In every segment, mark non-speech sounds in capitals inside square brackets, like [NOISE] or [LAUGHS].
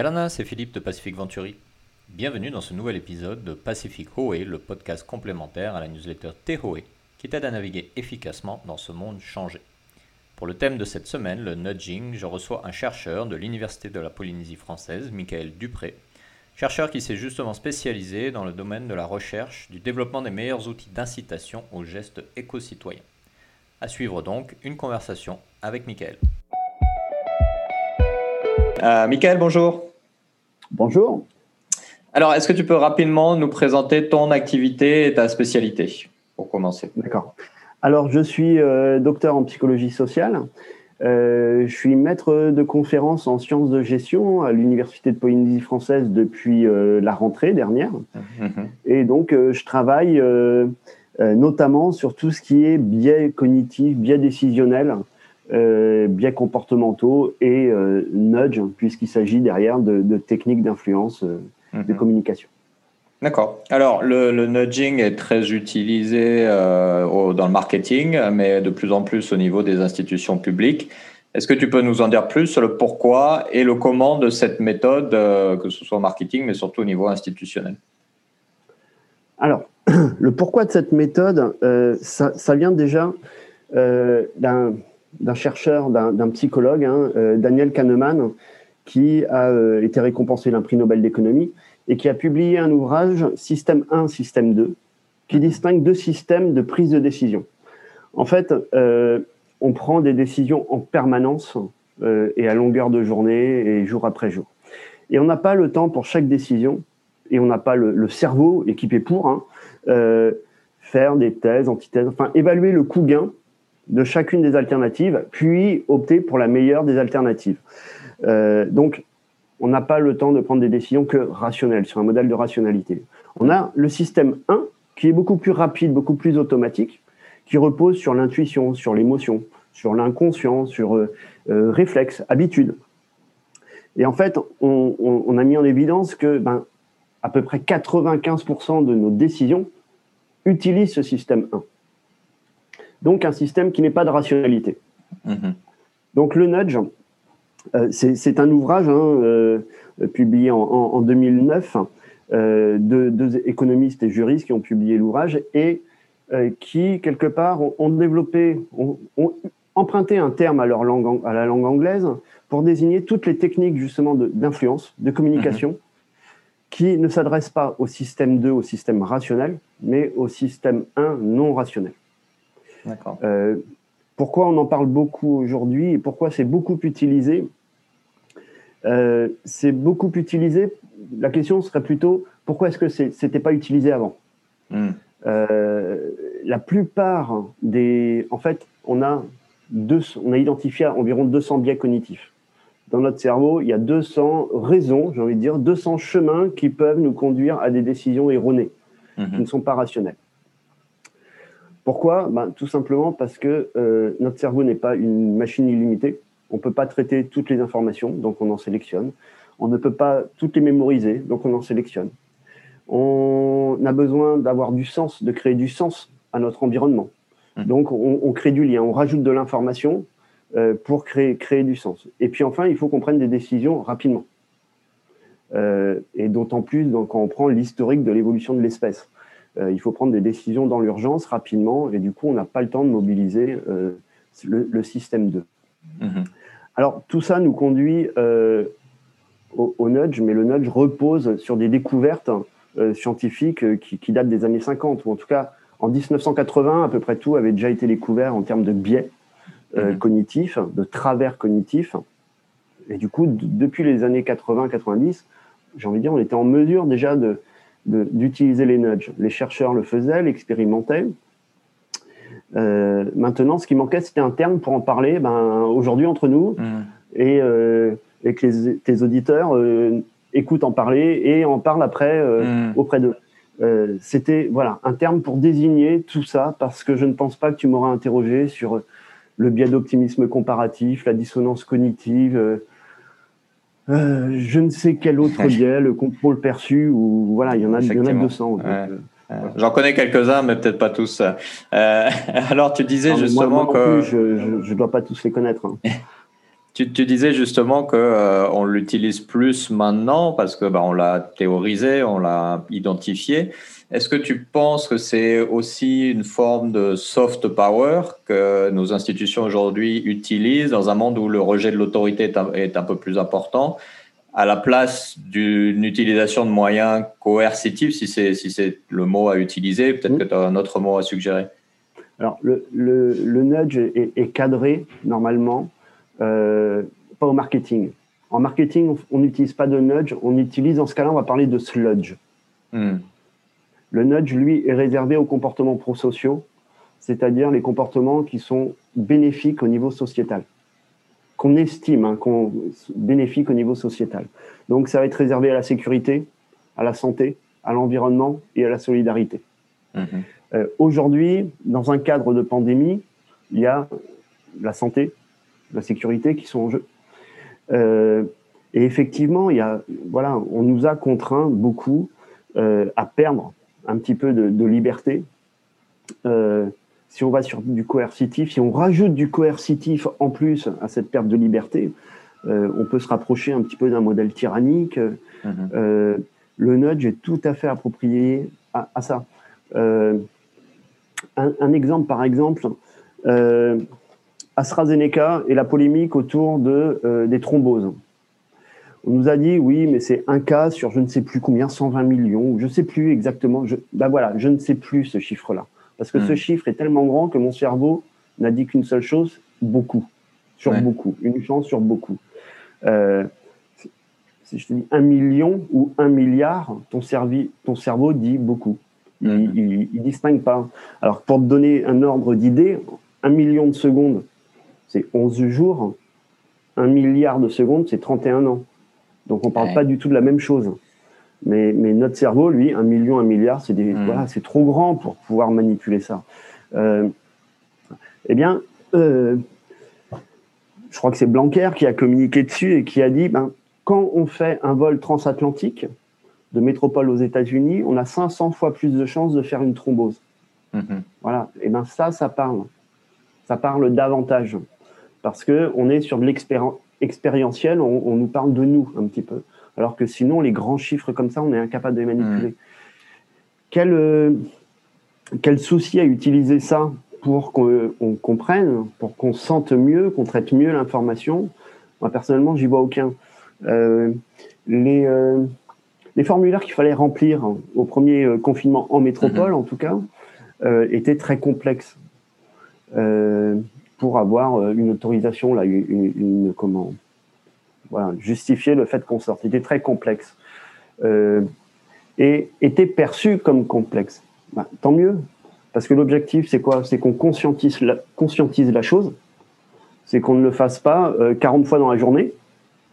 Yalana, c'est Philippe de Pacific Venturi. Bienvenue dans ce nouvel épisode de Pacific Hoé, le podcast complémentaire à la newsletter Tehoe, qui t'aide à naviguer efficacement dans ce monde changé. Pour le thème de cette semaine, le nudging, je reçois un chercheur de l'Université de la Polynésie française, Michael Dupré, chercheur qui s'est justement spécialisé dans le domaine de la recherche du développement des meilleurs outils d'incitation aux gestes éco-citoyens. À suivre donc une conversation avec Michael. Euh, Michael, bonjour. Bonjour. Alors, est-ce que tu peux rapidement nous présenter ton activité et ta spécialité pour commencer? D'accord. Alors, je suis euh, docteur en psychologie sociale. Euh, je suis maître de conférence en sciences de gestion à l'Université de Polynésie française depuis euh, la rentrée dernière. Mhm. Et donc, je travaille notamment sur tout ce qui est biais cognitifs, biais décisionnels, biais comportementaux et nudge, puisqu'il s'agit derrière de, techniques d'influence de mhm. communication. D'accord. Alors, le, nudging est très utilisé euh, dans le marketing, mais de plus en plus au niveau des institutions publiques. Est-ce que tu peux nous en dire plus sur le pourquoi et le comment de cette méthode, euh, que ce soit au marketing, mais surtout au niveau institutionnel? Alors, [CLEARS THROAT] le pourquoi de cette méthode, euh, ça, vient déjà d'un chercheur, d'un psychologue, hein, Daniel Kahneman, qui a été récompensé d'un prix Nobel d'économie et qui a publié un ouvrage, Système 1, Système 2, qui distingue deux systèmes de prise de décision. En fait, euh, on prend des décisions en permanence euh, et à longueur de journée et jour après jour. Et on n'a pas le temps pour chaque décision et on n'a pas le, cerveau équipé pour hein, euh, faire des thèses, antithèses, enfin évaluer le coût-gain de chacune des alternatives, puis opter pour la meilleure des alternatives. donc, on n'a pas le temps de prendre des décisions que rationnelles, sur un modèle de rationalité. On a le système 1, qui est beaucoup plus rapide, beaucoup plus automatique, qui repose sur l'intuition, sur l'émotion, sur l'inconscient, sur euh, euh, réflexe, habitude. Et en fait, on, a mis en évidence que ben, à peu près 95% de nos décisions utilisent ce système 1. Donc un système qui n'est pas de rationalité. Mm-hmm. Donc le nudge, euh, c'est un ouvrage hein, euh, publié en, 2009 euh, de deux économistes et juristes qui ont publié l'ouvrage et qui, quelque part, ont, développé, ont, emprunté un terme à, leur langue, à la langue anglaise pour désigner toutes les techniques justement d'influence, de, communication, mhm. qui ne s'adressent pas au système 2, au système rationnel, mais au système 1 non rationnel. D'accord. Pourquoi on en parle beaucoup aujourd'hui et pourquoi c'est beaucoup utilisé? Euh, C'est beaucoup utilisé. La question serait plutôt pourquoi est-ce que c'était pas utilisé avant? Hmm. euh, La plupart des, en fait, on a deux, on a identifié environ 200 biais cognitifs. Dans notre cerveau, il y a 200 raisons, j'ai envie de dire, 200 chemins qui peuvent nous conduire à des décisions erronées, qui hmm. ne sont pas rationnelles. Pourquoi? Ben, Tout simplement parce que euh, notre cerveau n'est pas une machine illimitée. On ne peut pas traiter toutes les informations, donc on en sélectionne. On ne peut pas toutes les mémoriser, donc on en sélectionne. On a besoin d'avoir du sens, de créer du sens à notre environnement. Mmh. Donc on, crée du lien, on rajoute de l'information euh, pour créer, créer du sens. Et puis enfin, il faut qu'on prenne des décisions rapidement. Euh, et d'autant plus quand on prend l'historique de l'évolution de l'espèce. Euh, il faut prendre des décisions dans l'urgence rapidement et du coup, on n'a pas le temps de mobiliser euh, le, système 2. Mhm. Alors, tout ça nous conduit euh, au, nudge, mais le nudge repose sur des découvertes scientifiques qui, datent des années 50, ou en tout cas, en 1980, à peu près tout avait déjà été découvert en termes de biais mhm. cognitifs, de travers cognitifs. Et du coup, depuis les années 80-90, j'ai envie de dire, on était en mesure déjà de, d'utiliser les nudges. Les chercheurs le faisaient, l'expérimentaient. Euh, maintenant, ce qui manquait, c'était un terme pour en parler ben, aujourd'hui entre nous mm. et, euh, et, que les, tes auditeurs euh, écoutent en parler et en parlent après mm. auprès d'eux. c'était voilà un terme pour désigner tout ça parce que je ne pense pas que tu m'auras interrogé sur le biais d'optimisme comparatif, la dissonance cognitive, euh, je ne sais quel autre biais, le contrôle perçu, ou voilà, il y en a, il y en a 200. Euh, j'en connais quelques-uns, mais peut-être pas tous. Euh, [LAUGHS] alors, tu disais justement que. je ne dois pas tous les connaître. Hein. [LAUGHS] Tu, disais justement que euh, on l'utilise plus maintenant parce que bah, on l'a théorisé, on l'a identifié. Est-ce que tu penses que c'est aussi une forme de soft power que nos institutions aujourd'hui utilisent dans un monde où le rejet de l'autorité est, un peu plus important à la place d'une utilisation de moyens coercitifs, si c'est si le mot à utiliser, peut-être que tu as un autre mot à suggérer? Alors, le, le, nudge est, cadré normalement, euh, pas au marketing. En marketing, on n'utilise pas de nudge, on utilise, en ce cas-là, on va parler de sludge. Hmm. Le nudge, lui, est réservé aux comportements prosociaux, c'est-à-dire les comportements qui sont bénéfiques au niveau sociétal, qu'on estime, hein, qu'on bénéfique au niveau sociétal. Donc ça va être réservé à la sécurité, à la santé, à l'environnement et à la solidarité. Mhm. Euh, aujourd'hui, dans un cadre de pandémie, il y a la santé, la sécurité qui sont en jeu. Euh, et effectivement, il y a, voilà, on nous a contraints beaucoup euh, à perdre un petit peu de, liberté. Euh, si on va sur du coercitif, si on rajoute du coercitif en plus à cette perte de liberté, euh, on peut se rapprocher un petit peu d'un modèle tyrannique. Mhm. Euh, le nudge est tout à fait approprié à, ça. Un, un, exemple, par exemple, AstraZeneca et la polémique autour de, des thromboses. On nous a dit oui, mais c'est un cas sur je ne sais plus combien, 120 millions, je ne sais plus exactement. Je, ben voilà, je ne sais plus ce chiffre-là. Parce que ce hmm. chiffre est tellement grand que mon cerveau n'a dit qu'une seule chose, beaucoup. Sur beaucoup. Une chance sur beaucoup. Euh, si je te dis un million ou un milliard, ton, ton cerveau dit beaucoup. Il ne hmm. distingue pas. Alors, pour te donner un ordre d'idée, un million de secondes, c'est 11 jours. Un milliard de secondes, c'est 31 ans. Donc on ne parle pas du tout de la même chose. Mais, notre cerveau, lui, un million, un milliard, c'est hmm. voilà, trop grand pour pouvoir manipuler ça. Euh, eh bien, euh, je crois que c'est Blanquer qui a communiqué dessus et qui a dit, ben, quand on fait un vol transatlantique de métropole aux États-Unis, on a 500 fois plus de chances de faire une thrombose. Hmm. Voilà. Et ben ça, ça parle. Ça parle davantage parce que on est sur de l'expérience expérientiel, on, nous parle de nous un petit peu. Alors que sinon, les grands chiffres comme ça, on est incapable de les manipuler. Hmm. Quel, euh, quel souci à utiliser ça pour qu'on comprenne, pour qu'on sente mieux, qu'on traite mieux l'information? Moi, personnellement, j'y vois aucun. Euh, les, euh, les formulaires qu'il fallait remplir au premier confinement en métropole, hmm. en tout cas, étaient très complexes pour avoir euh, une autorisation, là, une, comment, voilà, justifier le fait qu'on sorte. C'était très complexe euh, et était perçu comme complexe. Bah, tant mieux, parce que l'objectif, c'est quoi? C'est qu'on conscientise la, conscientise la chose, c'est qu'on ne le fasse pas 40 euh, fois dans la journée,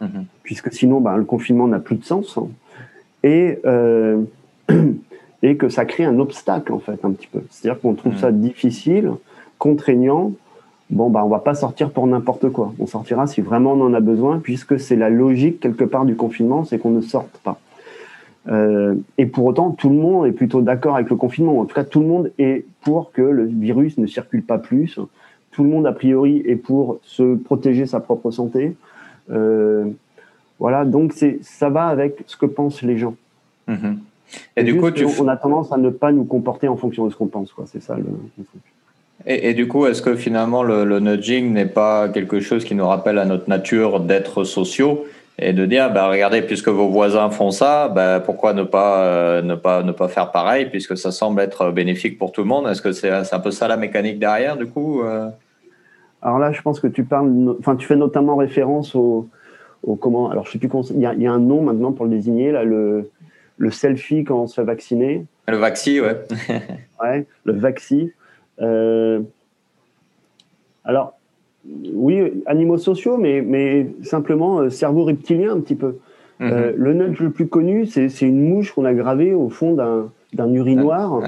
mm-hmm. puisque sinon, bah, le confinement n'a plus de sens, hein. et, [CLEARS THROAT] et que ça crée un obstacle, en fait, un petit peu. C'est-à-dire qu'on trouve mm. ça difficile, contraignant, bon, bah, on va pas sortir pour n'importe quoi. On sortira si vraiment on en a besoin, puisque c'est la logique quelque part du confinement, c'est qu'on ne sorte pas. Euh, et pour autant, tout le monde est plutôt d'accord avec le confinement. En tout cas, tout le monde est pour que le virus ne circule pas plus. Tout le monde, a priori, est pour se protéger sa propre santé. Euh, voilà, donc c'est ça va avec ce que pensent les gens. Mm-hmm. Et, du coup, on a tendance à ne pas nous comporter en fonction de ce qu'on pense. C'est ça le, le truc. Et, du coup, est-ce que finalement le, nudging n'est pas quelque chose qui nous rappelle à notre nature d'être sociaux et de dire, bah, regardez, puisque vos voisins font ça, bah, pourquoi ne pas, euh, ne, pas, ne pas faire pareil, puisque ça semble être bénéfique pour tout le monde? Est-ce que c'est un peu ça la mécanique derrière, du coup euh? Alors là, je pense que tu parles, enfin, tu fais notamment référence au, au comment. Alors, je sais plus il y, a, il y, a un nom maintenant pour le désigner, là, le, le selfie quand on se fait vacciner. Le vaccin, ouais. ouais, le vaccin. Euh, alors, oui, animaux sociaux, mais, mais simplement euh, cerveau reptilien un petit peu. Mhm. Euh, le nudge le plus connu, c'est une mouche qu'on a gravée au fond d'un urinoir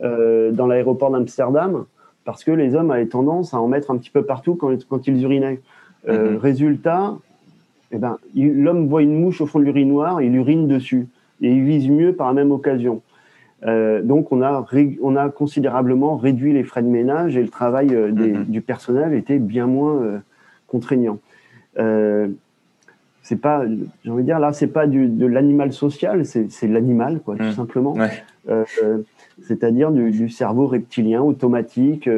dans l'aéroport d'Amsterdam, parce que les hommes avaient tendance à en mettre un petit peu partout quand, quand ils urinaient. Mhm. Résultat, eh ben, l'homme voit une mouche au fond de l'urinoir, il urine dessus, et il vise mieux par la même occasion. Euh, donc on a, on a considérablement réduit les frais de ménage et le travail euh, des, mm-hmm. du personnel était bien moins euh, contraignant. c'est pas, j'ai envie de dire, là, c'est pas du, de l'animal social, c'est l'animal, quoi, tout mmh. simplement. C'est-à-dire du, du, cerveau reptilien automatique,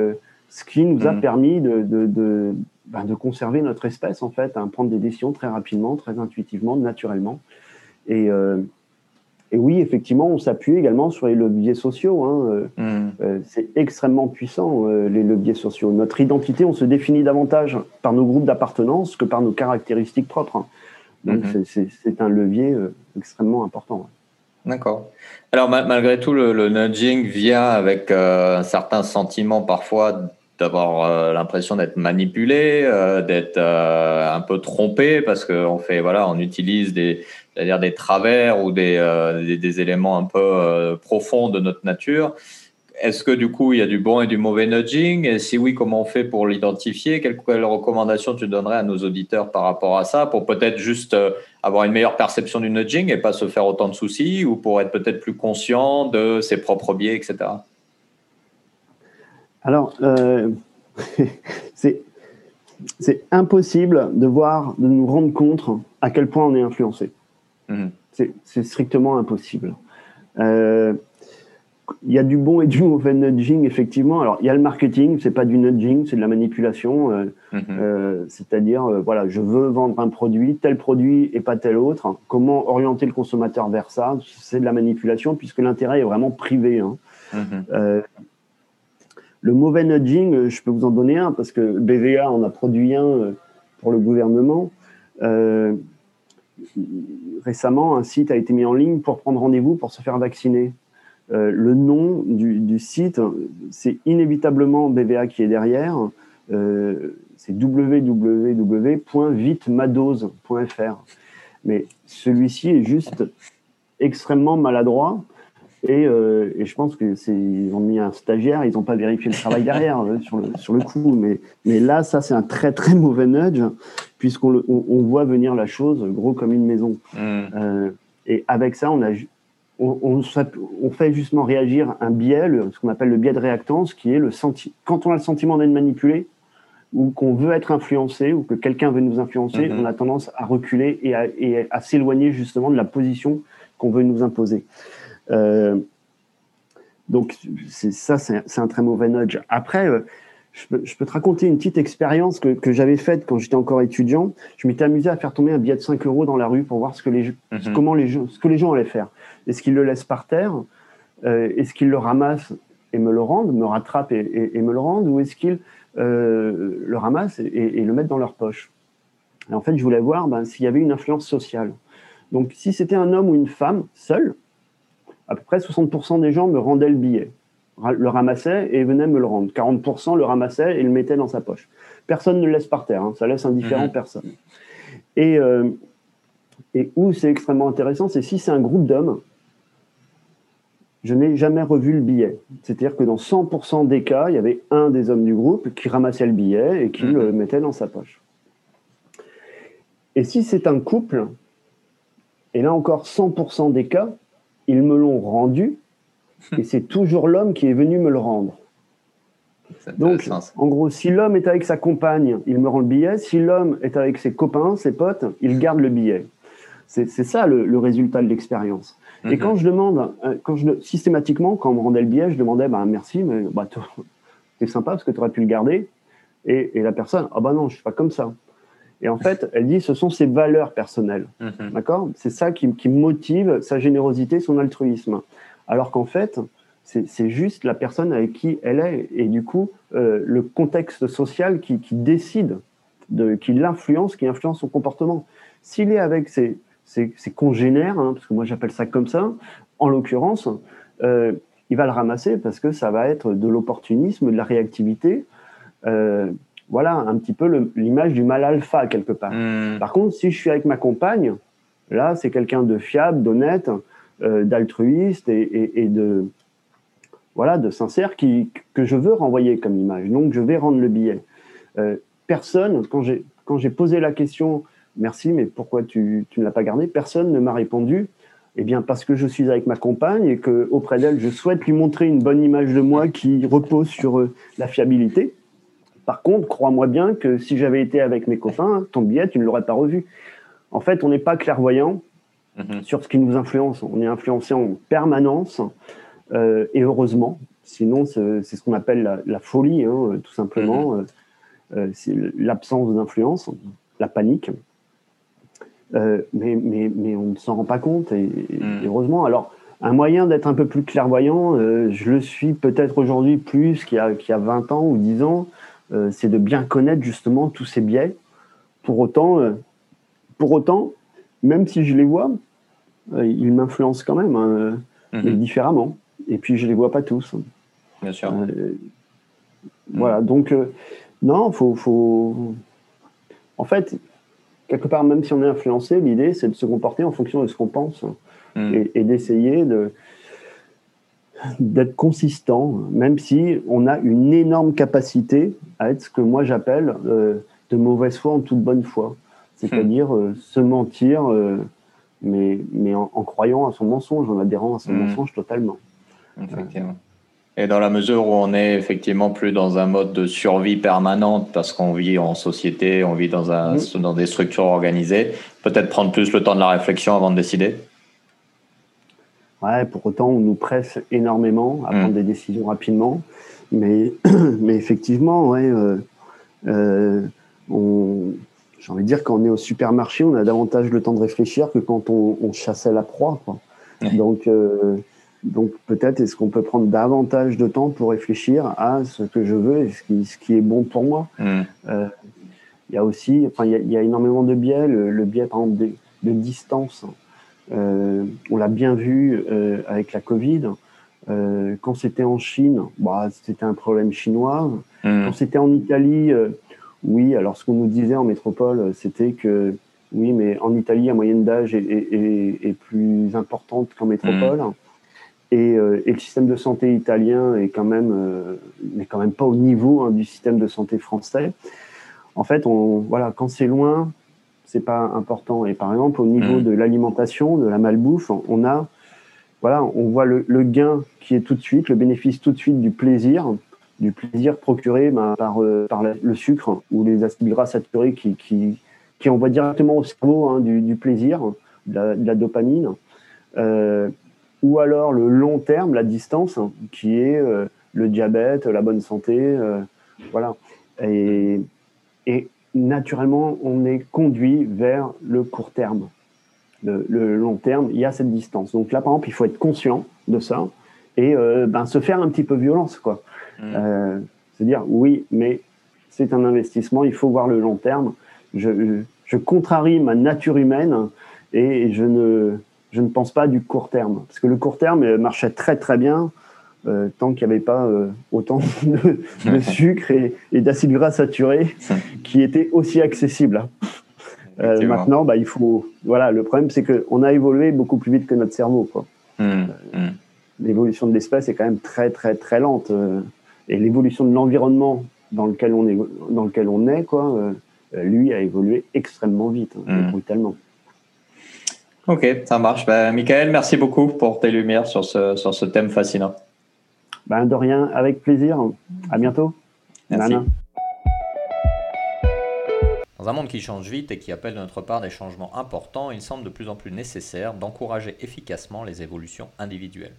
ce qui nous a mmh. permis de, de, de, ben, de, conserver notre espèce, en fait, à prendre des décisions très rapidement, très intuitivement, naturellement. Et, et oui, effectivement, on s'appuie également sur les leviers sociaux. Hein. Euh, mm. euh, c'est extrêmement puissant, euh, les leviers sociaux. Notre identité, on se définit davantage par nos groupes d'appartenance que par nos caractéristiques propres. Hein. Donc, mm-hmm. c'est un levier extrêmement important. D'accord. Alors, malgré tout, le, nudging vient avec un certain sentiment parfois d'avoir l'impression d'être manipulé, d'être un peu trompé, parce qu'on fait, voilà, on utilise des c'est-à-dire des travers ou des, euh, des, éléments un peu euh, profonds de notre nature. Est-ce que du coup, il y a du bon et du mauvais nudging? Et si oui, comment on fait pour l'identifier? Quelles, recommandations tu donnerais à nos auditeurs par rapport à ça Pour peut-être juste euh, avoir une meilleure perception du nudging et pas se faire autant de soucis Ou pour être peut-être plus conscient de ses propres biais, etc. Alors, [LAUGHS] c'est c'est impossible de voir, de nous rendre compte à quel point on est influencé. Mhm. C'est strictement impossible. Euh, il y a du bon et du mauvais nudging, effectivement. Alors, il y a le marketing, c'est pas du nudging, c'est de la manipulation. Euh, mhm. euh, c'est-à-dire, voilà, je veux vendre un produit, tel produit et pas tel autre. Comment orienter le consommateur vers ça? C'est de la manipulation, puisque l'intérêt est vraiment privé. Hein. Mhm. Le mauvais nudging, je peux vous en donner un, parce que BVA en a produit un pour le gouvernement récemment, un site a été mis en ligne pour prendre rendez-vous pour se faire vacciner. Euh, le nom du, site, c'est inévitablement BVA qui est derrière. Euh, c'est www.vitemadose.fr. Mais celui-ci est juste extrêmement maladroit. Et, euh, je pense que ils ont mis un stagiaire, ils n'ont pas vérifié le travail derrière sur, le, sur le coup. Mais, mais là, ça, c'est un très très mauvais nudge puisqu'on on, voit venir la chose gros comme une maison. Mm. Euh, et avec ça, on, a, on, on, fait justement réagir un biais, ce qu'on appelle le biais de réactance, qui est le senti quand on a le sentiment d'être manipulé, ou qu'on veut être influencé, ou que quelqu'un veut nous influencer, mm-hmm. on a tendance à reculer et à, à s'éloigner justement de la position qu'on veut nous imposer. Euh, donc ça, c'est un très mauvais nudge. Après, euh, je peux, te raconter une petite expérience que, j'avais faite quand j'étais encore étudiant. Je m'étais amusé à faire tomber un billet de 5 euros dans la rue pour voir ce que les, mhm. comment les, ce que les gens allaient faire. Est-ce qu'ils le laissent par terre? Euh, Est-ce qu'ils le ramassent et me le rendent, me rattrapent et, me le rendent? Ou est-ce qu'ils euh, le ramassent et, le mettent dans leur poche? Et En fait, je voulais voir ben, s'il y avait une influence sociale. Donc, si c'était un homme ou une femme seul, à peu près 60% des gens me rendaient le billet le ramassait et venait me le rendre. 40% le ramassait et le mettait dans sa poche. Personne ne le laisse par terre, hein. ça laisse indifférent mhm. personne. Et, euh, et où c'est extrêmement intéressant, c'est si c'est un groupe d'hommes, je n'ai jamais revu le billet. C'est-à-dire que dans 100% des cas, il y avait un des hommes du groupe qui ramassait le billet et qui le mhm. mettait dans sa poche. Et si c'est un couple, et là encore 100% des cas, ils me l'ont rendu et c'est toujours l'homme qui est venu me le rendre. Donc, en gros, si l'homme est avec sa compagne, il me rend le billet. Si l'homme est avec ses copains, ses potes, il garde le billet. C'est ça le, résultat de l'expérience. Et mhm. quand je demande, euh, quand je, systématiquement, quand on me rendait le billet, je demandais bah, merci, mais bah, [LAUGHS] c'est sympa parce que tu aurais pu le garder. Et, la personne, ah bah non, je suis pas comme ça. Et en fait, elle dit, ce sont ses valeurs personnelles. Mhm. D'accord? C'est ça qui, qui motive sa générosité, son altruisme alors qu'en fait, c'est juste la personne avec qui elle est, et du coup, euh, le contexte social qui, décide, de, qui l'influence, qui influence son comportement. S'il est avec ses, congénères, hein, parce que moi j'appelle ça comme ça, en l'occurrence, euh, il va le ramasser parce que ça va être de l'opportunisme, de la réactivité. Euh, voilà un petit peu l'image du mal alpha quelque part. Hmm. Par contre, si je suis avec ma compagne, là, c'est quelqu'un de fiable, d'honnête, euh, d'altruiste et, de voilà de sincère qui, que je veux renvoyer comme image. Donc je vais rendre le billet. Euh, personne, quand j'ai quand j'ai posé la question, merci, mais pourquoi tu, tu ne l'as pas gardé Personne ne m'a répondu. Eh bien, parce que je suis avec ma compagne et que auprès d'elle, je souhaite lui montrer une bonne image de moi qui repose sur euh, la fiabilité Par contre, crois-moi bien que si j'avais été avec mes copains, ton billet, tu ne l'aurais pas revu. En fait, on n'est pas clairvoyant mhm. sur ce qui nous influence. On est influencé en permanence, euh, et heureusement. Sinon, c'est ce qu'on appelle la, folie, hein, tout simplement. Mhm. Euh, c'est l'absence d'influence, la panique. mais, mais, mais, on ne s'en rend pas compte, et, mhm. heureusement. Alors, un moyen d'être un peu plus clairvoyant, je le suis peut-être aujourd'hui plus qu'il y, y, a 20 ans ou 10 ans, euh, c'est de bien connaître justement tous ces biais. Pour autant, euh, pour autant même si je les vois, euh, ils m'influencent quand même, hein, mais mhm. différemment. Et puis, je les vois pas tous. Bien sûr. Voilà, donc, non, faut, faut. En fait, quelque part, même si on est influencé, l'idée, c'est de se comporter en fonction de ce qu'on pense mhm. et d'essayer de, d'être consistant, même si on a une énorme capacité à être ce que moi j'appelle euh, de mauvaise foi en toute bonne foi. C'est-à-dire euh, se mentir, euh, mais, mais en, croyant à son mensonge, en adhérant à son hmm. mensonge totalement. Effectivement. Et dans la mesure où on est effectivement plus dans un mode de survie permanente parce qu'on vit en société, on vit dans, un, hmm. dans des structures organisées, peut-être prendre plus le temps de la réflexion avant de décider? Ouais, pour autant, on nous presse énormément à prendre mm. des décisions rapidement. Mais, [CLEARS THROAT] mais effectivement, ouais, euh, euh, j'ai envie de dire, quand on est au supermarché, on a davantage le temps de réfléchir que quand on, on chassait la proie. Quoi. Donc, euh, donc peut-être est-ce qu'on peut prendre davantage de temps pour réfléchir à ce que je veux et ce qui, ce qui est bon pour moi? Mm. Il y a aussi, enfin, il y, a, il y a énormément de biais, le, le biais par exemple de, de distance. Euh, on l'a bien vu euh, avec la Covid. Euh, quand c'était en Chine, bah, c'était un problème chinois. Mmh. Quand c'était en Italie, oui, alors ce qu'on nous disait en métropole, c'était que oui, mais en Italie, la moyenne d'âge est, plus importante qu'en métropole. Mmh. Et, le système de santé italien est quand même, n'est quand même pas au niveau hein, du système de santé français. En fait, on, voilà, quand c'est loin, c'est pas important. Et par exemple, au niveau mm. de l'alimentation, de la malbouffe, on a, voilà, on voit le, gain qui est tout de suite, le bénéfice tout de suite du plaisir, du plaisir procuré ben, par, euh, par le sucre ou les acides gras saturés qui, qui, qui envoient directement au cerveau hein, du, plaisir, de la, dopamine. Euh, ou alors le long terme, la distance, qui est euh, le diabète, la bonne santé, voilà. Et, et naturellement, on est conduit vers le court terme. Le, long terme, il y a cette distance. Donc là, par exemple, il faut être conscient de ça et euh, ben, se faire un petit peu violence, quoi. Mmh. Euh, se dire, oui, mais c'est un investissement, il faut voir le long terme. Je, je, contrarie ma nature humaine et je ne, je ne pense pas du court terme. Parce que le court terme marchait très très bien euh, tant qu'il n'y avait pas euh, autant [LAUGHS] de, sucre et, d'acides gras saturés qui étaient aussi accessibles. Hein. Euh, maintenant, bah, il faut. Voilà, le problème, c'est qu'on a évolué beaucoup plus vite que notre cerveau. Quoi. Mmh, mmh. L'évolution de l'espèce est quand même très, très, très lente. et l'évolution de l'environnement dans lequel on est, dans lequel on est quoi, lui, a évolué extrêmement vite, hein, mmh. brutalement. Ok, ça marche. Ben, Michael, merci beaucoup pour tes lumières sur ce, sur ce thème fascinant. Ben, de rien, avec plaisir. À bientôt. Merci. Dans un monde qui change vite et qui appelle de notre part des changements importants, il semble de plus en plus nécessaire d'encourager efficacement les évolutions individuelles.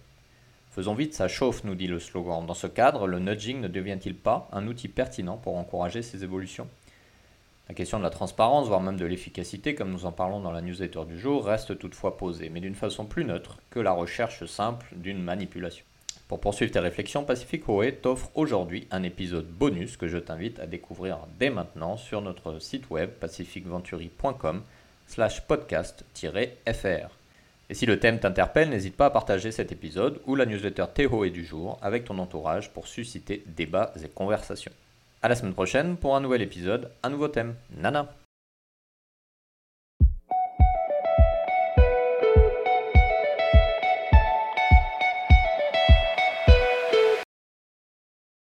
Faisons vite, ça chauffe, nous dit le slogan. Dans ce cadre, le nudging ne devient-il pas un outil pertinent pour encourager ces évolutions? La question de la transparence, voire même de l'efficacité, comme nous en parlons dans la newsletter du jour, reste toutefois posée, mais d'une façon plus neutre que la recherche simple d'une manipulation. Pour poursuivre tes réflexions, Pacific Hoé t'offre aujourd'hui un épisode bonus que je t'invite à découvrir dès maintenant sur notre site web pacificventuri.com slash podcast-fr. Et si le thème t'interpelle, n'hésite pas à partager cet épisode ou la newsletter Théo du jour avec ton entourage pour susciter débats et conversations. À la semaine prochaine pour un nouvel épisode, un nouveau thème. Nana